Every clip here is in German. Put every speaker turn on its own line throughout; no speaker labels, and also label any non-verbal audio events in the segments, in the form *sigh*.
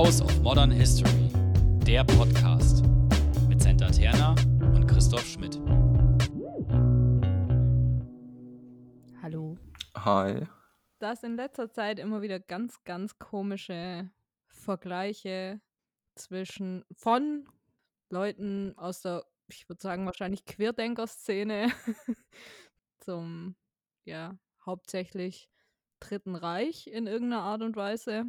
House of Modern History, der Podcast mit Senta Terna und Christoph Schmidt.
Hallo.
Hi.
Da es in letzter Zeit immer wieder ganz, ganz komische Vergleiche zwischen von Leuten aus der, ich würde sagen, wahrscheinlich Querdenker-Szene *laughs* zum, ja, hauptsächlich Dritten Reich in irgendeiner Art und Weise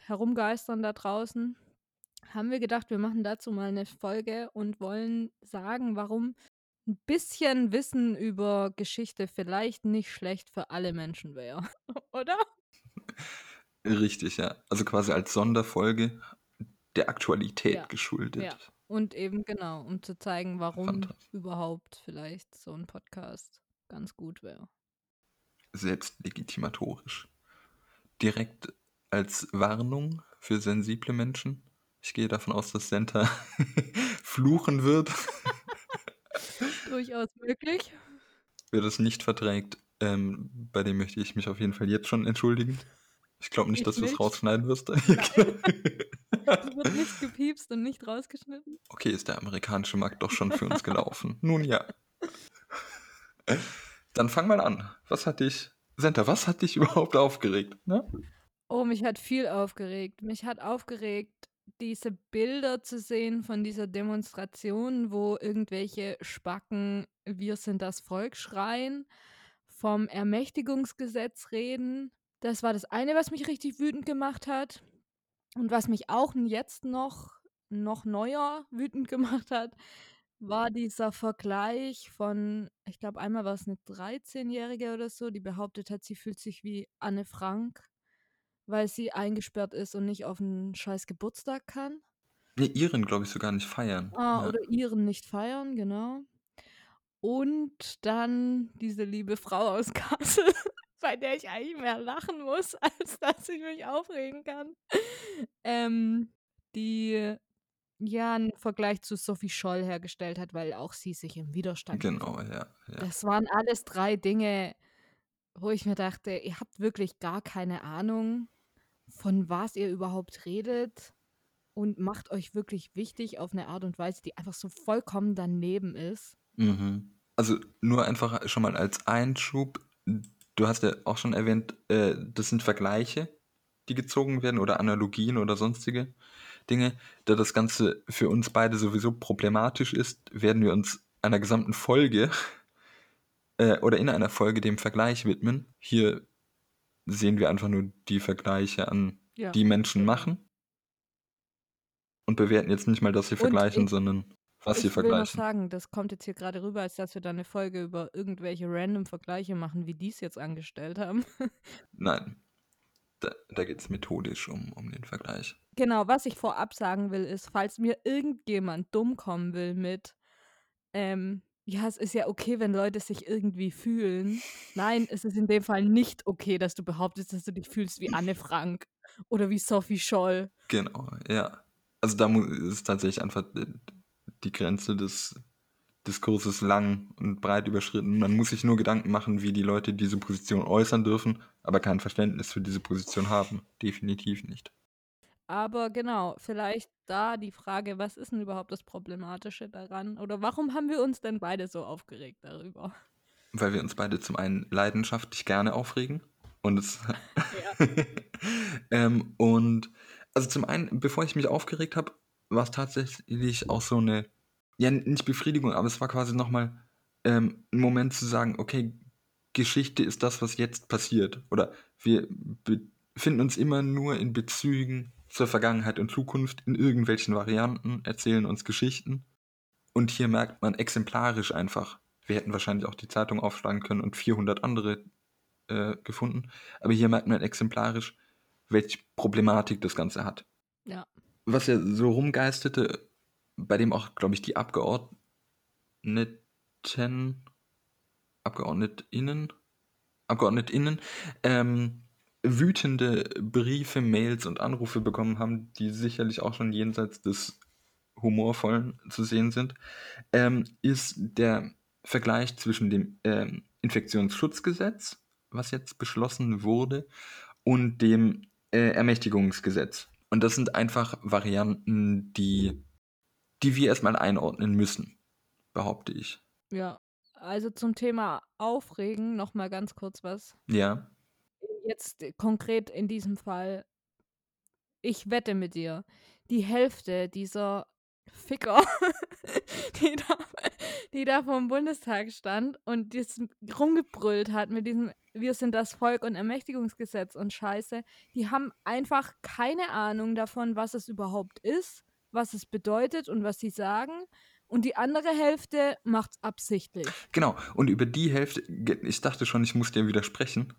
herumgeistern da draußen, haben wir gedacht, wir machen dazu mal eine Folge und wollen sagen, warum ein bisschen Wissen über Geschichte vielleicht nicht schlecht für alle Menschen wäre, *laughs* oder?
Richtig, ja. Also quasi als Sonderfolge der Aktualität
Ja,
geschuldet.
ja. Und eben genau, um zu zeigen, warum überhaupt vielleicht so ein Podcast ganz gut wäre.
Selbstlegitimatorisch. Direkt als Warnung für sensible Menschen. Ich gehe davon aus, dass Senta *laughs* fluchen wird, *laughs*
Durchaus möglich.
wer das nicht verträgt. Ähm, bei dem möchte ich mich auf jeden Fall jetzt schon entschuldigen. Ich glaube nicht,
Ich
dass du es rausschneiden wirst. *laughs*
Wird nicht gepiepst und nicht rausgeschnitten.
Okay, ist der amerikanische Markt doch schon für uns gelaufen. Nun ja. Dann fang mal an. Was hat dich, Senta, was hat dich überhaupt aufgeregt? Ne?
Oh, mich hat viel aufgeregt. Mich hat aufgeregt, diese Bilder zu sehen von dieser Demonstration, wo irgendwelche Spacken Wir sind das Volk schreien, vom Ermächtigungsgesetz reden. Das war das eine, was mich richtig wütend gemacht hat. Und was mich auch jetzt noch, noch neuer wütend *laughs* gemacht hat, war dieser Vergleich von, ich glaube, einmal war es eine 13-Jährige oder so, die behauptet hat, sie fühlt sich wie Anne Frank, weil sie eingesperrt ist und nicht auf einen scheiß Geburtstag kann.
Nee, ihren, glaube ich, sogar nicht feiern.
Ah,
ja.
oder ihren nicht feiern, genau. Und dann diese liebe Frau aus *laughs* Kassel, bei der ich eigentlich mehr lachen muss, *laughs* als dass ich mich aufregen kann. Ähm, die ja einen Vergleich zu Sophie Scholl hergestellt hat, weil auch sie sich im Widerstand
Genau, ja. ja.
Das waren alles drei Dinge, wo ich mir dachte, ihr habt wirklich gar keine Ahnung, von was ihr überhaupt redet und macht euch wirklich wichtig auf eine Art und Weise, die einfach so vollkommen daneben ist.
Mhm. Also nur einfach schon mal als Einschub. Du hast ja auch schon erwähnt, äh, das sind Vergleiche, die gezogen werden oder Analogien oder sonstige Dinge. Da das Ganze für uns beide sowieso problematisch ist, werden wir uns einer gesamten Folge äh, oder in einer Folge dem Vergleich widmen. Hier sehen wir einfach nur die Vergleiche an,
Ja.
die Menschen machen und bewerten jetzt nicht mal, dass sie
Und
vergleichen,
ich-
sondern was sie
ich will noch
vergleichen.
sagen, das kommt jetzt hier gerade rüber, als dass wir da eine Folge über irgendwelche random Vergleiche machen, wie die es jetzt angestellt haben. *laughs*
Nein, da, da geht es methodisch um, um den Vergleich.
Genau, was ich vorab sagen will, ist, falls mir irgendjemand dumm kommen will mit, ähm, ja, es ist ja okay, wenn Leute sich irgendwie fühlen. Nein, es ist in dem Fall nicht okay, dass du behauptest, dass du dich fühlst wie Anne Frank oder wie Sophie Scholl.
Genau, ja. Also da ist tatsächlich einfach die Grenze des Diskurses lang und breit überschritten. Man muss sich nur Gedanken machen, wie die Leute diese Position äußern dürfen, aber kein Verständnis für diese Position haben. Definitiv nicht.
Aber genau, vielleicht da die Frage, was ist denn überhaupt das Problematische daran? Oder warum haben wir uns denn beide so aufgeregt darüber?
Weil wir uns beide zum einen leidenschaftlich gerne aufregen und es *laughs* *laughs* ähm, und also zum einen, bevor ich mich aufgeregt habe, war es tatsächlich auch so eine, ja nicht Befriedigung, aber es war quasi nochmal ähm, ein Moment zu sagen, okay, Geschichte ist das, was jetzt passiert. Oder wir befinden uns immer nur in Bezügen zur Vergangenheit und Zukunft in irgendwelchen Varianten, erzählen uns Geschichten. Und hier merkt man exemplarisch einfach, wir hätten wahrscheinlich auch die Zeitung aufschlagen können und 400 andere äh, gefunden, aber hier merkt man exemplarisch, welche Problematik das Ganze hat.
Ja.
Was ja so rumgeisterte, bei dem auch, glaube ich, die Abgeordneten, Abgeordnetinnen, Abgeordnetinnen, ähm, wütende Briefe, Mails und Anrufe bekommen haben, die sicherlich auch schon jenseits des Humorvollen zu sehen sind, ähm, ist der Vergleich zwischen dem ähm, Infektionsschutzgesetz, was jetzt beschlossen wurde, und dem äh, Ermächtigungsgesetz. Und das sind einfach Varianten, die, die wir erstmal einordnen müssen, behaupte ich.
Ja, also zum Thema Aufregen noch mal ganz kurz was.
Ja.
Jetzt äh, konkret in diesem Fall. Ich wette mit dir, die Hälfte dieser Ficker, *laughs* die da, die da vor dem Bundestag stand und das rumgebrüllt hat mit diesem Wir sind das Volk und Ermächtigungsgesetz und Scheiße, die haben einfach keine Ahnung davon, was es überhaupt ist, was es bedeutet und was sie sagen. Und die andere Hälfte macht's absichtlich.
Genau, und über die Hälfte, ich dachte schon, ich muss dir widersprechen.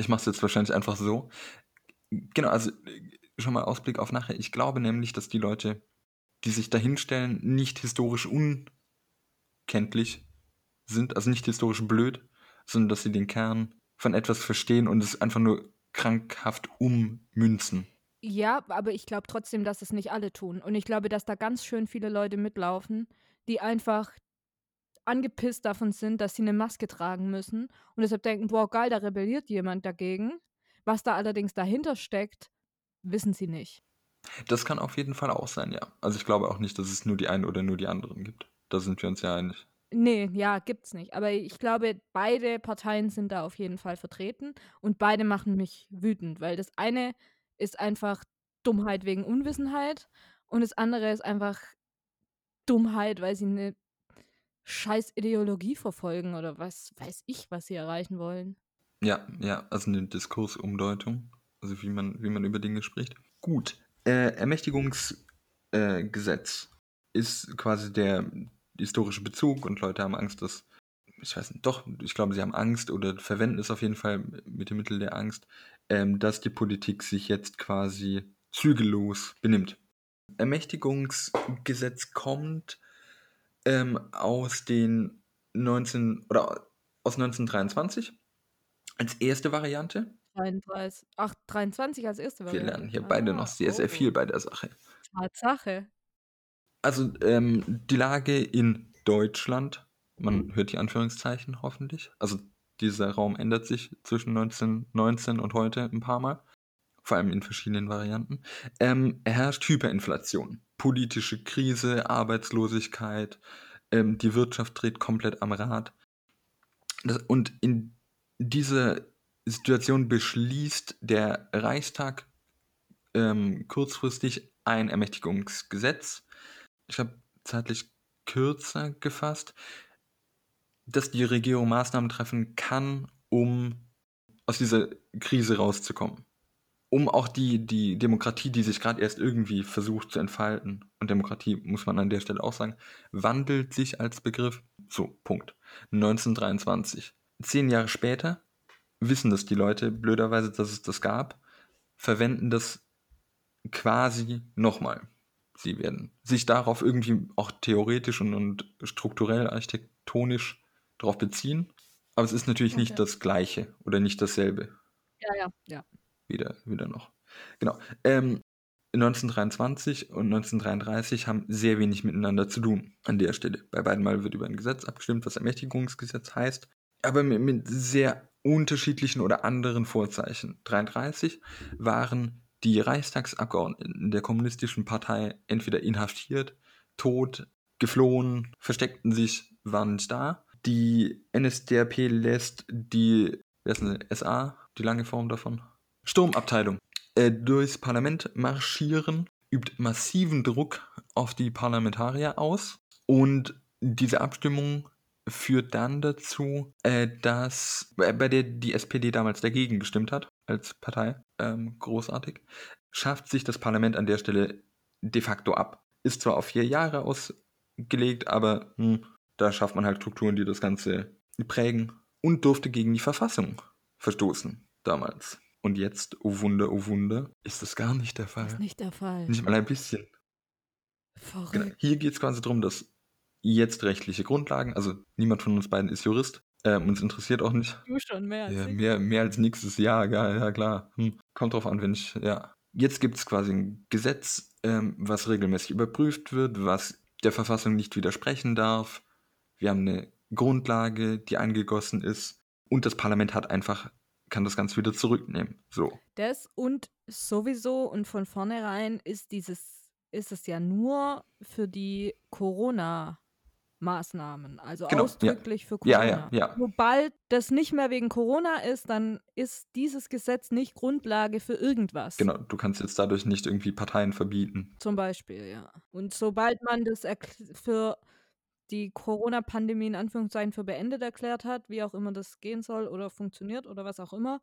Ich mache es jetzt wahrscheinlich einfach so. Genau, also schon mal Ausblick auf nachher. Ich glaube nämlich, dass die Leute, die sich dahinstellen, nicht historisch unkenntlich sind, also nicht historisch blöd, sondern dass sie den Kern von etwas verstehen und es einfach nur krankhaft ummünzen.
Ja, aber ich glaube trotzdem, dass es nicht alle tun. Und ich glaube, dass da ganz schön viele Leute mitlaufen, die einfach angepisst davon sind, dass sie eine Maske tragen müssen und deshalb denken, boah, geil, da rebelliert jemand dagegen. Was da allerdings dahinter steckt, wissen sie nicht.
Das kann auf jeden Fall auch sein, ja. Also ich glaube auch nicht, dass es nur die einen oder nur die anderen gibt. Da sind wir uns ja einig.
Nee, ja, gibt's nicht. Aber ich glaube, beide Parteien sind da auf jeden Fall vertreten und beide machen mich wütend, weil das eine ist einfach Dummheit wegen Unwissenheit und das andere ist einfach Dummheit, weil sie eine scheiß Ideologie verfolgen oder was weiß ich, was sie erreichen wollen.
Ja, ja, also eine Diskursumdeutung, also wie man, wie man über Dinge spricht. Gut, äh, Ermächtigungsgesetz äh, ist quasi der historische Bezug und Leute haben Angst, dass, ich weiß nicht, doch, ich glaube, sie haben Angst oder verwenden es auf jeden Fall mit dem Mittel der Angst, ähm, dass die Politik sich jetzt quasi zügellos benimmt. Ermächtigungsgesetz kommt ähm, aus den 19 oder aus 1923 als erste Variante.
33, ach, 23 als erste
Variante. Wir lernen hier beide noch sehr, sehr viel oh. bei der Sache.
Tatsache.
Also ähm, die Lage in Deutschland, man hört die Anführungszeichen hoffentlich, also dieser Raum ändert sich zwischen 1919 und heute ein paar Mal, vor allem in verschiedenen Varianten. Ähm, herrscht Hyperinflation, politische Krise, Arbeitslosigkeit, ähm, die Wirtschaft dreht komplett am Rad. Das, und in dieser Situation beschließt der Reichstag ähm, kurzfristig ein Ermächtigungsgesetz, ich habe zeitlich kürzer gefasst, dass die Regierung Maßnahmen treffen kann, um aus dieser Krise rauszukommen. Um auch die, die Demokratie, die sich gerade erst irgendwie versucht zu entfalten, und Demokratie muss man an der Stelle auch sagen, wandelt sich als Begriff. So, Punkt. 1923. Zehn Jahre später wissen das die Leute blöderweise, dass es das gab, verwenden das quasi nochmal. Sie werden sich darauf irgendwie auch theoretisch und, und strukturell, architektonisch darauf beziehen. Aber es ist natürlich okay. nicht das Gleiche oder nicht dasselbe.
Ja, ja, ja.
Wieder, wieder noch. Genau. Ähm, 1923 und 1933 haben sehr wenig miteinander zu tun an der Stelle. Bei beiden Mal wird über ein Gesetz abgestimmt, was Ermächtigungsgesetz heißt, aber mit, mit sehr unterschiedlichen oder anderen Vorzeichen. 1933 waren die Reichstagsabgeordneten der kommunistischen Partei entweder inhaftiert, tot, geflohen, versteckten sich, waren nicht da die NSDAP lässt die, wer ist denn, SA, die lange Form davon? Sturmabteilung äh, durchs Parlament marschieren, übt massiven Druck auf die Parlamentarier aus und diese Abstimmung führt dann dazu, äh, dass äh, bei der die SPD damals dagegen gestimmt hat als Partei, ähm, großartig, schafft sich das Parlament an der Stelle de facto ab. Ist zwar auf vier Jahre ausgelegt, aber hm, da schafft man halt Strukturen, die das Ganze prägen und durfte gegen die Verfassung verstoßen damals. Und jetzt, oh Wunder, oh Wunder, ist das gar nicht der Fall.
Ist nicht der Fall.
Nicht mal ein bisschen.
Verrückt. Genau.
Hier geht es quasi darum, dass jetzt rechtliche Grundlagen, also niemand von uns beiden ist Jurist, äh, uns interessiert auch nicht.
Du schon mehr als
ja, mehr, mehr als nächstes Jahr, ja, ja klar. Hm. Kommt drauf an, wenn ich, ja. Jetzt gibt es quasi ein Gesetz, ähm, was regelmäßig überprüft wird, was der Verfassung nicht widersprechen darf, wir haben eine Grundlage, die eingegossen ist und das Parlament hat einfach kann das Ganze wieder zurücknehmen. So.
Das und sowieso und von vornherein ist dieses, ist es ja nur für die Corona-Maßnahmen, also
Genau, ja.
ausdrücklich für
Ja,
Corona.
ja, ja.
Sobald das nicht mehr wegen Corona ist, dann ist dieses Gesetz nicht Grundlage für irgendwas.
Genau, du kannst jetzt dadurch nicht irgendwie Parteien verbieten.
Zum Beispiel, ja. Und sobald man das für die Corona-Pandemie in Anführungszeichen für beendet erklärt hat, wie auch immer das gehen soll oder funktioniert oder was auch immer,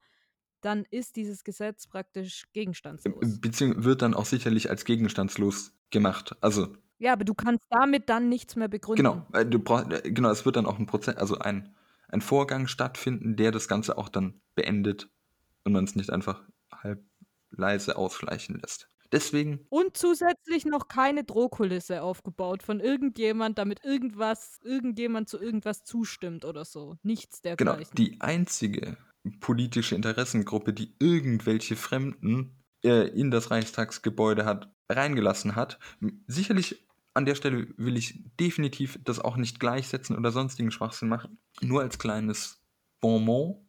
dann ist dieses Gesetz praktisch gegenstandslos.
Beziehungsweise wird dann auch sicherlich als gegenstandslos gemacht. Also,
Ja, aber du kannst damit dann nichts mehr begründen.
genau, äh, du brauch, äh, genau, es wird dann auch ein Prozess, also ein, ein Vorgang stattfinden, der das Ganze auch dann beendet und man es nicht einfach halb leise ausschleichen lässt. Deswegen,
Und zusätzlich noch keine Drohkulisse aufgebaut von irgendjemand, damit irgendwas, irgendjemand zu irgendwas zustimmt oder so. Nichts
genau,
dergleichen.
die einzige politische Interessengruppe, die irgendwelche Fremden äh, in das Reichstagsgebäude hat reingelassen hat, sicherlich an der Stelle will ich definitiv das auch nicht gleichsetzen oder sonstigen Schwachsinn machen. Nur als kleines Bonbon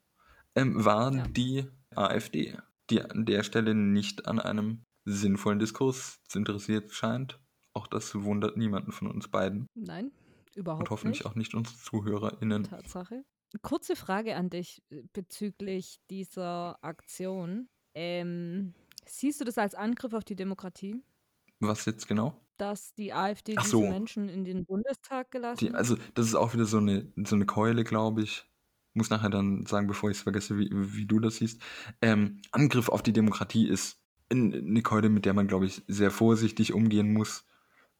ähm, war
Ja.
die AfD, die an der Stelle nicht an einem sinnvollen Diskurs interessiert scheint. Auch das wundert niemanden von uns beiden
Nein, überhaupt
und hoffentlich
nicht.
auch nicht unsere ZuhörerInnen.
Tatsache. Kurze Frage an dich äh, bezüglich dieser Aktion. Ähm, siehst du das als Angriff auf die Demokratie,
Was jetzt genau?
dass die AfD
Ach
diese
so.
Menschen in den Bundestag gelassen
Die,
hat?
also, das ist auch wieder so eine, so eine Keule, glaube ich. Muss nachher dann sagen, bevor ich es vergesse, wie, wie du das siehst. Ähm, Angriff auf die Demokratie ist eine Keule, mit der man, glaube ich, sehr vorsichtig umgehen muss.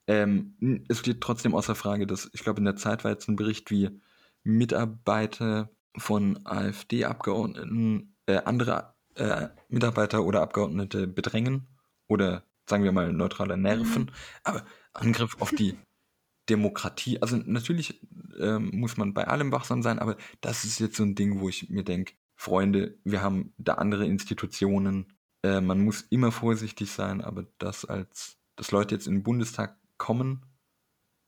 Ähm, es steht trotzdem außer Frage, dass, ich glaube, in der Zeit war jetzt ein Bericht, wie Mitarbeiter von AfD-Abgeordneten äh, andere äh, Mitarbeiter oder Abgeordnete bedrängen oder, sagen wir mal, neutraler nerven. Aber Angriff auf die *laughs* Demokratie, also natürlich ähm, muss man bei allem wachsam sein, aber das ist jetzt so ein Ding, wo ich mir denke, Freunde, wir haben da andere Institutionen, äh, man muss immer vorsichtig sein, aber das als, dass Leute jetzt in den Bundestag kommen,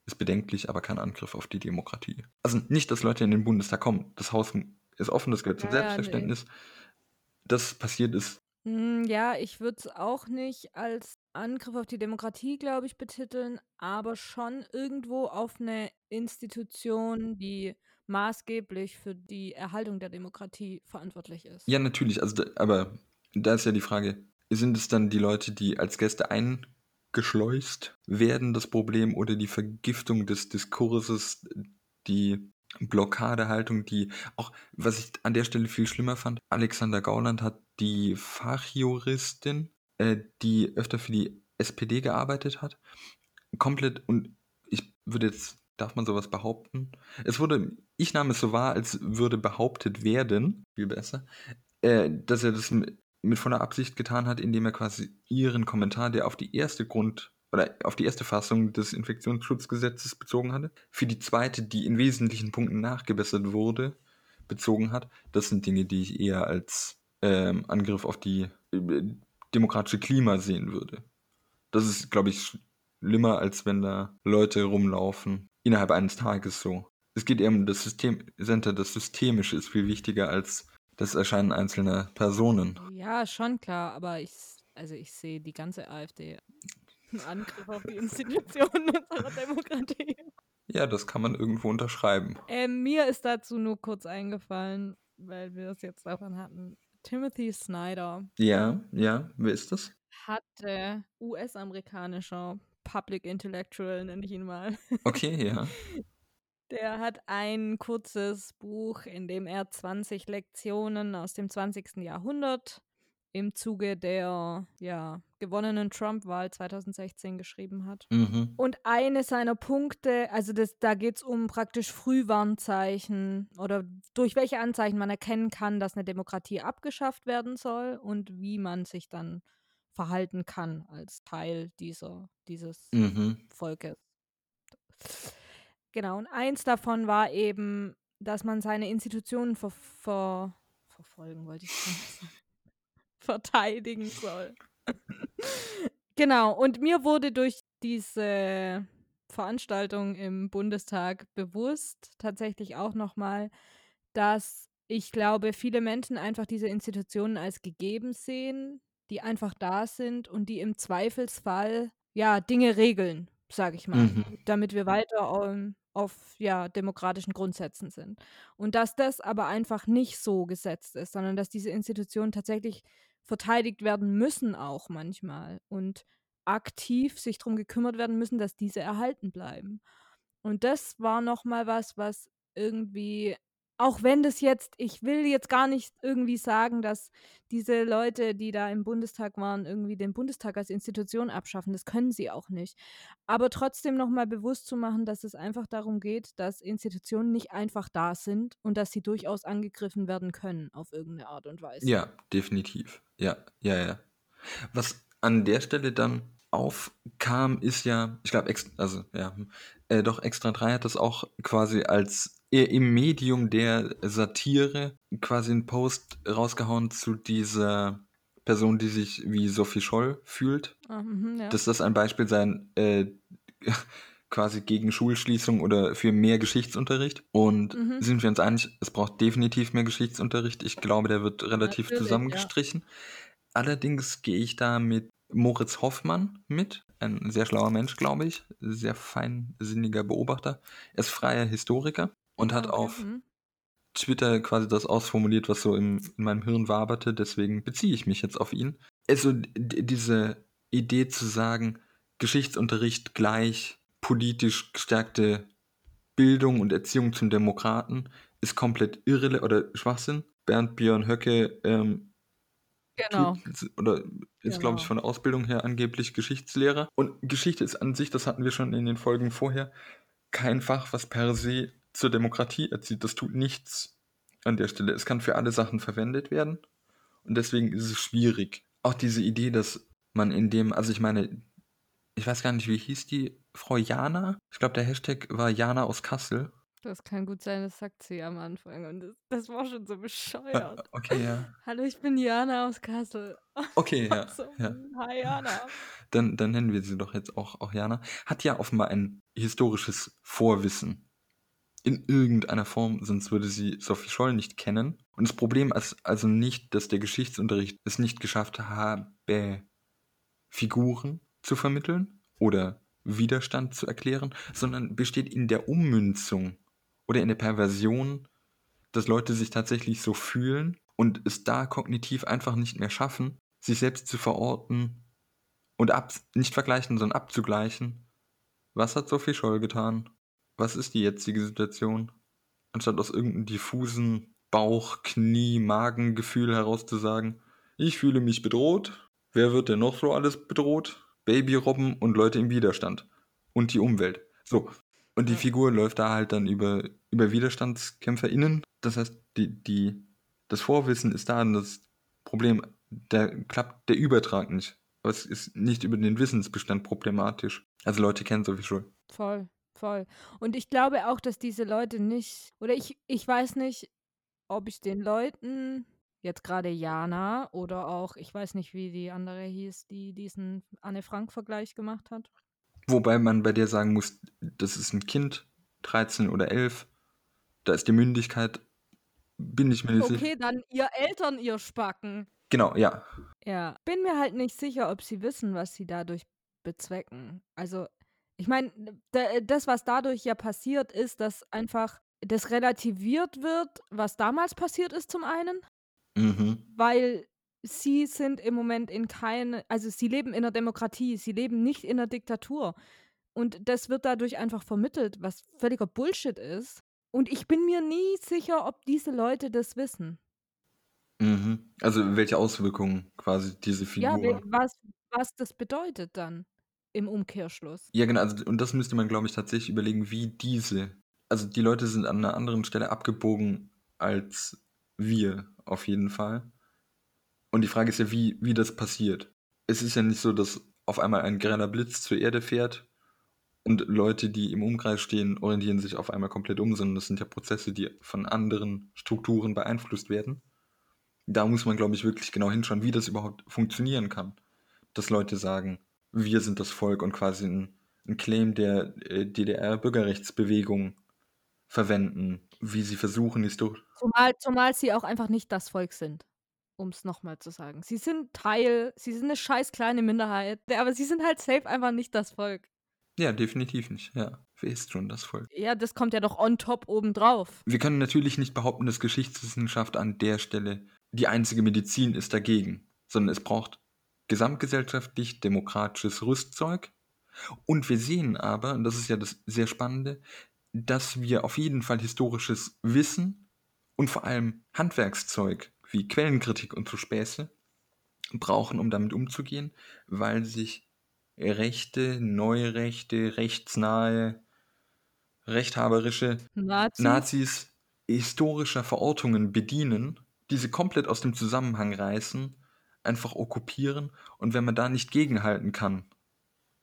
ist bedenklich, aber kein Angriff auf die Demokratie. Also nicht, dass Leute in den Bundestag kommen, das Haus ist offen, das gehört zum
Ja, ja, nee.
Selbstverständnis. Das passiert ist,
Hm, Ja, ich würde es auch nicht als Angriff auf die Demokratie, glaube ich, betiteln, aber schon irgendwo auf eine Institution, die maßgeblich für die Erhaltung der Demokratie verantwortlich ist.
Ja, natürlich, also aber da ist ja die Frage, sind es dann die Leute, die als Gäste eingeschleust werden, das Problem, oder die Vergiftung des Diskurses, die Blockadehaltung, die auch, was ich an der Stelle viel schlimmer fand, Alexander Gauland hat die Fachjuristin, äh, die öfter für die SPD gearbeitet hat, komplett, und ich würde jetzt, darf man sowas behaupten? Es wurde, ich nahm es so wahr, als würde behauptet werden, viel besser, äh, dass er das mit voller Absicht getan hat, indem er quasi ihren Kommentar, der auf die erste Grund oder auf die erste Fassung des Infektionsschutzgesetzes bezogen hatte, für die zweite, die in wesentlichen Punkten nachgebessert wurde, bezogen hat. Das sind Dinge, die ich eher als ähm, Angriff auf die äh, demokratische Klima sehen würde. Das ist, glaube ich, schlimmer, als wenn da Leute rumlaufen innerhalb eines Tages so. Es geht eher um das System, Center, das Systemische ist viel wichtiger als das Erscheinen einzelner Personen.
Ja, schon klar, aber ich, also ich sehe die ganze AfD einen *laughs* Angriff auf die Institutionen unserer Demokratie.
Ja, das kann man irgendwo unterschreiben.
Ähm, mir ist dazu nur kurz eingefallen, weil wir es jetzt davon hatten. Timothy Snyder
Ja, ja, wer ist das?
hatte US-amerikanischer Public Intellectual, nenne ich ihn mal.
Okay, ja. *laughs*
Der hat ein kurzes Buch, in dem er 20 Lektionen aus dem 20. Jahrhundert im Zuge der ja, gewonnenen Trump-Wahl 2016 geschrieben hat.
Mhm.
Und eine seiner Punkte, also das, da geht es um praktisch Frühwarnzeichen oder durch welche Anzeichen man erkennen kann, dass eine Demokratie abgeschafft werden soll und wie man sich dann verhalten kann als Teil dieser, dieses
Mhm.
Volkes. Genau, und eins davon war eben, dass man seine Institutionen ver ver verfolgen, wollte ich sagen. *laughs* verteidigen soll. genau, und mir wurde durch diese Veranstaltung im Bundestag bewusst, tatsächlich auch nochmal, dass ich glaube, viele Menschen einfach diese Institutionen als gegeben sehen, die einfach da sind und die im Zweifelsfall ja Dinge regeln, sage ich mal,
Mhm.
damit wir weiter ähm, auf ja demokratischen Grundsätzen sind. Und dass das aber einfach nicht so gesetzt ist, sondern dass diese Institutionen tatsächlich verteidigt werden müssen auch manchmal und aktiv sich darum gekümmert werden müssen, dass diese erhalten bleiben. Und das war noch mal was, was irgendwie auch wenn das jetzt ich will jetzt gar nicht irgendwie sagen, dass diese Leute, die da im Bundestag waren, irgendwie den Bundestag als Institution abschaffen. Das können sie auch nicht. Aber trotzdem noch mal bewusst zu machen, dass es einfach darum geht, dass Institutionen nicht einfach da sind und dass sie durchaus angegriffen werden können auf irgendeine Art und Weise.
Ja, definitiv. Ja, ja, ja. Was an der Stelle dann aufkam, ist ja, ich glaube, also ja, äh, doch Extra 3 hat das auch quasi als im Medium der Satire quasi einen Post rausgehauen zu dieser Person, die sich wie Sophie Scholl fühlt.
Ah, mhm, ja.
Dass das ein Beispiel sein, äh, *laughs* quasi gegen Schulschließung oder für mehr Geschichtsunterricht. Und
Mhm.
sind wir uns einig, es braucht definitiv mehr Geschichtsunterricht. Ich glaube, der wird relativ
Natürlich, ja.
zusammengestrichen. Allerdings gehe ich da mit Moritz Hoffmann mit. Ein sehr schlauer Mensch, glaube ich. Sehr feinsinniger Beobachter. Er ist freier Historiker und hat
Ah, okay,
auf
mhm.
Twitter quasi das ausformuliert, was so im, in meinem Hirn waberte. Deswegen beziehe ich mich jetzt auf ihn. Also diese Idee zu sagen, Geschichtsunterricht gleich politisch gestärkte Bildung und Erziehung zum Demokraten ist komplett irrelevant oder Schwachsinn. Bernd Björn Höcke ähm,
Genau.
tut, oder ist, glaube ich,
Genau.
von der Ausbildung her angeblich Geschichtslehrer. Und Geschichte ist an sich, das hatten wir schon in den Folgen vorher, kein Fach, was per se zur Demokratie erzieht. Das tut nichts an der Stelle. Es kann für alle Sachen verwendet werden. Und deswegen ist es schwierig. Auch diese Idee, dass man in dem, also ich meine, ich weiß gar nicht, wie hieß die Frau Jana? Ich glaube, der Hashtag war Jana aus Kassel.
Das kann gut sein, das sagt sie am Anfang. Und das, das war schon so bescheuert.
okay, ja.
Hallo, ich bin Jana aus Kassel.
Okay, ja. *laughs*
So,
ja.
Hi Jana.
Dann, dann nennen wir sie doch jetzt auch, auch Jana. Hat ja offenbar ein historisches Vorwissen. In irgendeiner Form, sonst würde sie Sophie Scholl nicht kennen. Und das Problem ist also nicht, dass der Geschichtsunterricht es nicht geschafft habe, Figuren zu vermitteln oder Widerstand zu erklären, sondern besteht in der Ummünzung oder in der Perversion, dass Leute sich tatsächlich so fühlen und es da kognitiv einfach nicht mehr schaffen, sich selbst zu verorten und ab, nicht vergleichen, sondern abzugleichen. Was hat Sophie Scholl getan? Was ist die jetzige Situation? Anstatt aus irgendeinem diffusen Bauch-, Knie-, Magengefühl heraus zu sagen, ich fühle mich bedroht. Wer wird denn noch so alles bedroht? Babyrobben und Leute im Widerstand. Und die Umwelt. So. Und die. Figur läuft da halt dann über, über WiderstandskämpferInnen. Das heißt, die, die, das Vorwissen ist da und das Problem, da klappt der Übertrag nicht. Aber es ist nicht über den Wissensbestand problematisch. Also Leute kennen Sophie Scholl.
Voll, voll. Und ich glaube auch, dass diese Leute nicht, oder ich, ich weiß nicht, ob ich den Leuten, jetzt gerade Jana oder auch, ich weiß nicht, wie die andere hieß, die diesen Anne-Frank-Vergleich gemacht hat.
Wobei man bei der sagen muss, das ist ein Kind, 13 oder 11. Da ist die Mündigkeit, bin ich mir nicht sicher.
Okay, dann ihr Eltern, ihr Spacken.
Genau, ja.
Ja, bin mir halt nicht sicher, ob sie wissen, was sie dadurch bezwecken. Also, ich meine, das, was dadurch ja passiert, ist, dass einfach das relativiert wird, was damals passiert ist, zum einen,
Mhm.
weil sie sind im Moment in keine, also sie leben in einer Demokratie, sie leben nicht in einer Diktatur. Und das wird dadurch einfach vermittelt, was völliger Bullshit ist. Und ich bin mir nie sicher, ob diese Leute das wissen.
Mhm. Also welche Auswirkungen quasi diese
Ja,
Figur.
we- was, was das bedeutet dann im Umkehrschluss.
Ja, genau, also, und das müsste man, glaube ich, tatsächlich überlegen, wie diese. Also die Leute sind an einer anderen Stelle abgebogen als wir, auf jeden Fall. Und die Frage ist ja, wie, wie das passiert. Es ist ja nicht so, dass auf einmal ein greller Blitz zur Erde fährt und Leute, die im Umkreis stehen, orientieren sich auf einmal komplett um, sondern das sind ja Prozesse, die von anderen Strukturen beeinflusst werden. Da muss man, glaube ich, wirklich genau hinschauen, wie das überhaupt funktionieren kann. Dass Leute sagen, wir sind das Volk und quasi ein, ein Claim der äh, DDR-Bürgerrechtsbewegung verwenden, wie sie versuchen, historisch.
Zumal, zumal sie auch einfach nicht das Volk sind, um es nochmal zu sagen. Sie sind Teil, sie sind eine scheiß kleine Minderheit, aber sie sind halt safe einfach nicht das Volk.
Ja, definitiv nicht. Ja, wer ist schon das Volk?
Ja, das kommt ja doch on top obendrauf.
Wir können natürlich nicht behaupten, dass Geschichtswissenschaft an der Stelle die einzige Medizin ist dagegen, sondern es braucht gesamtgesellschaftlich demokratisches Rüstzeug. Und wir sehen aber, und das ist ja das sehr Spannende, dass wir auf jeden Fall historisches Wissen und vor allem Handwerkszeug wie Quellenkritik und so Späße brauchen, um damit umzugehen, weil sich rechte, neurechte, rechtsnahe, rechthaberische
Nazis?
Nazis historischer Verortungen bedienen, diese komplett aus dem Zusammenhang reißen, einfach okkupieren und wenn man da nicht gegenhalten kann,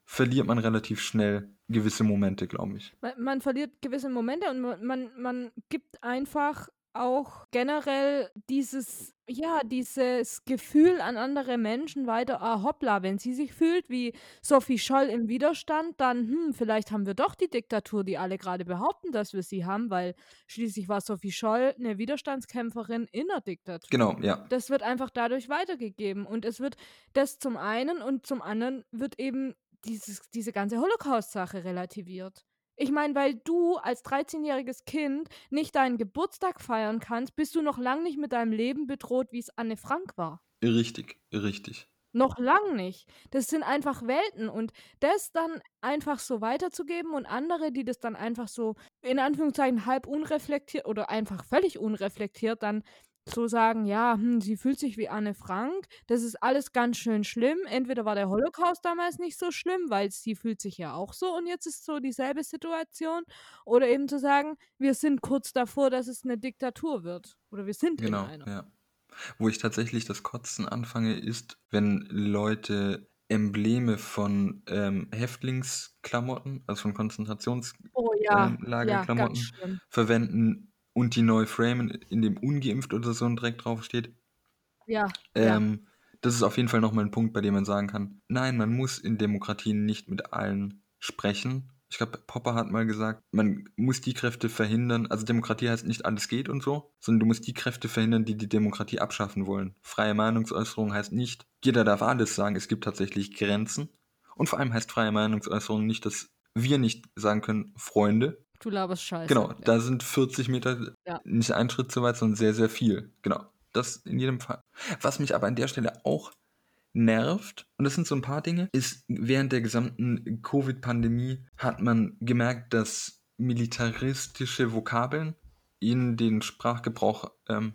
verliert man relativ schnell gewisse Momente, glaube ich.
Man, man verliert gewisse Momente und man, man, man gibt einfach auch generell dieses, ja, dieses Gefühl an andere Menschen weiter, ah, hoppla, wenn sie sich fühlt wie Sophie Scholl im Widerstand, dann, hm, vielleicht haben wir doch die Diktatur, die alle gerade behaupten, dass wir sie haben, weil schließlich war Sophie Scholl eine Widerstandskämpferin in der Diktatur.
Genau, ja.
Das wird einfach dadurch weitergegeben und es wird das zum einen und zum anderen wird eben dieses, diese ganze Holocaust-Sache relativiert. Ich meine, weil du als 13-jähriges Kind nicht deinen Geburtstag feiern kannst, bist du noch lang nicht mit deinem Leben bedroht, wie es Anne Frank war.
Richtig, richtig.
Noch lang nicht. Das sind einfach Welten und das dann einfach so weiterzugeben und andere, die das dann einfach so in Anführungszeichen halb unreflektiert oder einfach völlig unreflektiert dann so sagen, ja, hm, sie fühlt sich wie Anne Frank, das ist alles ganz schön schlimm. Entweder war der Holocaust damals nicht so schlimm, weil sie fühlt sich ja auch so und jetzt ist so dieselbe Situation. Oder eben zu sagen, wir sind kurz davor, dass es eine Diktatur wird. Oder wir sind
Genau,
in einer.
ja. Wo ich tatsächlich das Kotzen anfange, ist, wenn Leute Embleme von ähm, Häftlingsklamotten, also von
Oh ja,
Konzentrationslagerklamotten
ja,
verwenden und die neu framen, in dem ungeimpft oder so direkt draufsteht.
Ja, ja.
Ähm, das ist auf jeden Fall nochmal ein Punkt, bei dem man sagen kann, nein, man muss in Demokratien nicht mit allen sprechen. Ich glaube, Popper hat mal gesagt, man muss die Kräfte verhindern, also Demokratie heißt nicht alles geht und so, sondern du musst die Kräfte verhindern, die die Demokratie abschaffen wollen. Freie Meinungsäußerung heißt nicht, jeder darf alles sagen, es gibt tatsächlich Grenzen. Und vor allem heißt freie Meinungsäußerung nicht, dass wir nicht sagen können, Freunde,
Du laberst Scheiße.
Genau,
Ja.
da sind 40 Meter
Ja.
nicht ein Schritt zu weit, sondern sehr, sehr viel. Genau, das in jedem Fall. Was mich aber an der Stelle auch nervt, und das sind so ein paar Dinge, ist, während der gesamten Covid-Pandemie hat man gemerkt, dass militaristische Vokabeln in den Sprachgebrauch ähm,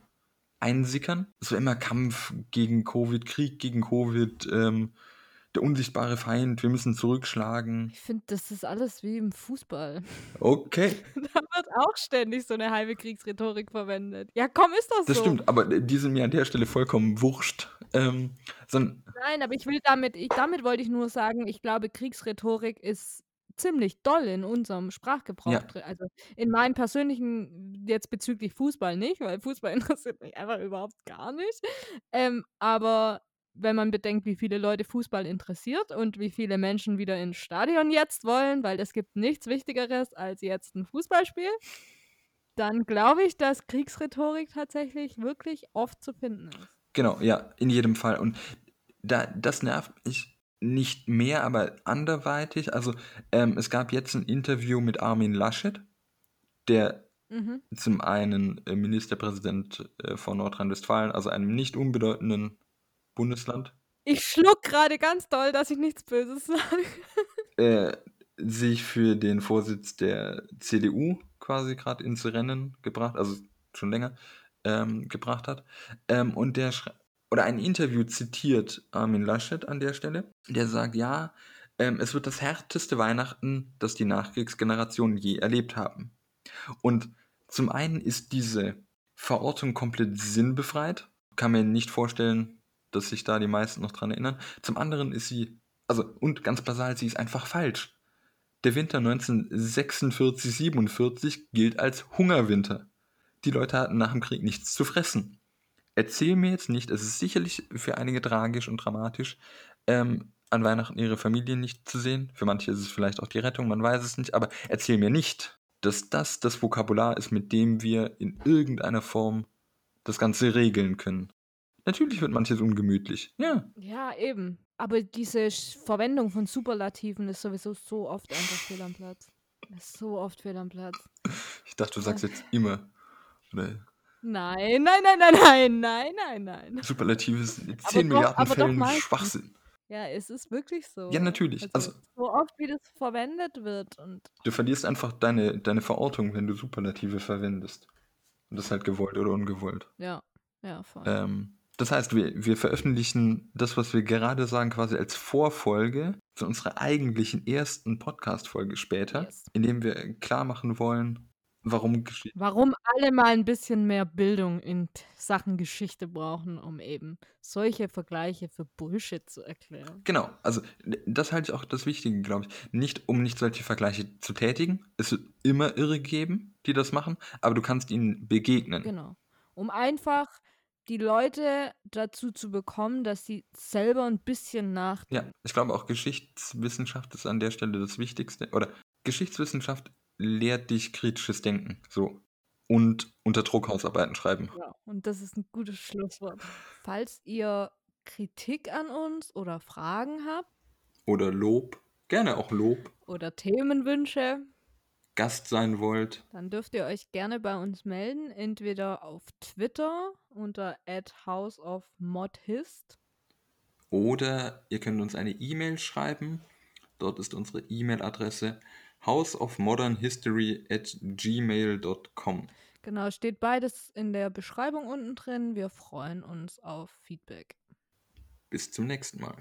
einsickern. Es war immer Kampf gegen Covid, Krieg gegen Covid, ähm, der unsichtbare Feind, wir müssen zurückschlagen.
Ich finde, das ist alles wie im Fußball.
Okay, *laughs*
Da wird auch ständig so eine halbe Kriegsrhetorik verwendet. Ja, komm, ist das,
Das
so.
stimmt, aber die sind mir an der Stelle vollkommen wurscht. Ähm,
Nein, aber ich will damit, ich, damit wollte ich nur sagen, ich glaube, Kriegsrhetorik ist ziemlich doll in unserem Sprachgebrauch
Ja.
drin. Also in meinem persönlichen, jetzt bezüglich Fußball nicht, weil Fußball *laughs* interessiert mich einfach überhaupt gar nicht. Ähm, aber wenn man bedenkt, wie viele Leute Fußball interessiert und wie viele Menschen wieder ins Stadion jetzt wollen, weil es gibt nichts Wichtigeres als jetzt ein Fußballspiel, dann glaube ich, dass Kriegsrhetorik tatsächlich wirklich oft zu finden ist.
genau, ja, in jedem Fall. Und da, das nervt mich nicht mehr, aber anderweitig. Also, ähm, es gab jetzt ein Interview mit Armin Laschet, der
Mhm.
zum einen äh, Ministerpräsident äh, von Nordrhein-Westfalen, also einem nicht unbedeutenden Bundesland,
Ich schluck gerade ganz doll, dass ich nichts Böses sage. *laughs*
äh, sich für den Vorsitz der CDU quasi gerade ins Rennen gebracht, also schon länger ähm, gebracht hat. Ähm, und der oder ein Interview zitiert Armin Laschet an der Stelle, der sagt, ja, ähm, es wird das härteste Weihnachten, das die Nachkriegsgenerationen je erlebt haben. Und zum einen ist diese Verortung komplett sinnbefreit. Kann mir nicht vorstellen, dass sich da die meisten noch dran erinnern. Zum anderen ist sie, also, und ganz basal, sie ist einfach falsch. Der Winter 1946, 47 gilt als Hungerwinter. Die Leute hatten nach dem Krieg nichts zu fressen. Erzähl mir jetzt nicht, es ist sicherlich für einige tragisch und dramatisch, ähm, an Weihnachten ihre Familie nicht zu sehen. Für manche ist es vielleicht auch die Rettung, man weiß es nicht, aber erzähl mir nicht, dass das das Vokabular ist, mit dem wir in irgendeiner Form das Ganze regeln können. Natürlich wird manches ungemütlich. Ja.
Ja, eben. Aber diese Verwendung von Superlativen ist sowieso so oft einfach fehl am Platz. Ist so oft fehl am Platz.
Ich dachte, du sagst jetzt immer. Oder
Nein, nein, nein, nein, nein, nein, nein, nein.
Superlative sind in 10
doch-
Milliarden Fällen. Schwachsinn.
Ja, es ist wirklich so.
Ja, natürlich. Also,
so oft, wie das verwendet wird. Und
du verlierst einfach deine, deine Verortung, wenn du Superlative verwendest. Und das ist halt gewollt oder ungewollt.
ja, ja, voll.
Ähm, das heißt, wir, wir veröffentlichen das, was wir gerade sagen, quasi als Vorfolge zu unserer eigentlichen ersten Podcast-Folge später,
Yes.
indem wir klar machen wollen, warum Geschichte.
Warum alle mal ein bisschen mehr Bildung in Sachen Geschichte brauchen, um eben solche Vergleiche für Bullshit zu erklären.
Genau, also das halte ich auch das Wichtige, glaube ich. Nicht, um nicht solche Vergleiche zu tätigen. Es wird immer Irre geben, die das machen, aber du kannst ihnen begegnen.
Genau. Um einfach die Leute dazu zu bekommen, dass sie selber ein bisschen nachdenken.
Ja, ich glaube auch Geschichtswissenschaft ist an der Stelle das Wichtigste. Oder Geschichtswissenschaft lehrt dich kritisches Denken. So. Und unter Druck Hausarbeiten schreiben.
Ja, und das ist ein gutes Schlusswort. Falls ihr Kritik an uns oder Fragen habt
Oder Lob. Gerne auch Lob.
oder Themenwünsche,
Gast sein wollt.
dann dürft ihr euch gerne bei uns melden, entweder auf Twitter unter @houseofmodhist
Oder ihr könnt uns eine E-Mail schreiben. Dort ist unsere E-Mail-Adresse houseofmodernhistory at gmail.com.
Genau, steht beides in der Beschreibung unten drin. Wir freuen uns auf Feedback.
Bis zum nächsten Mal.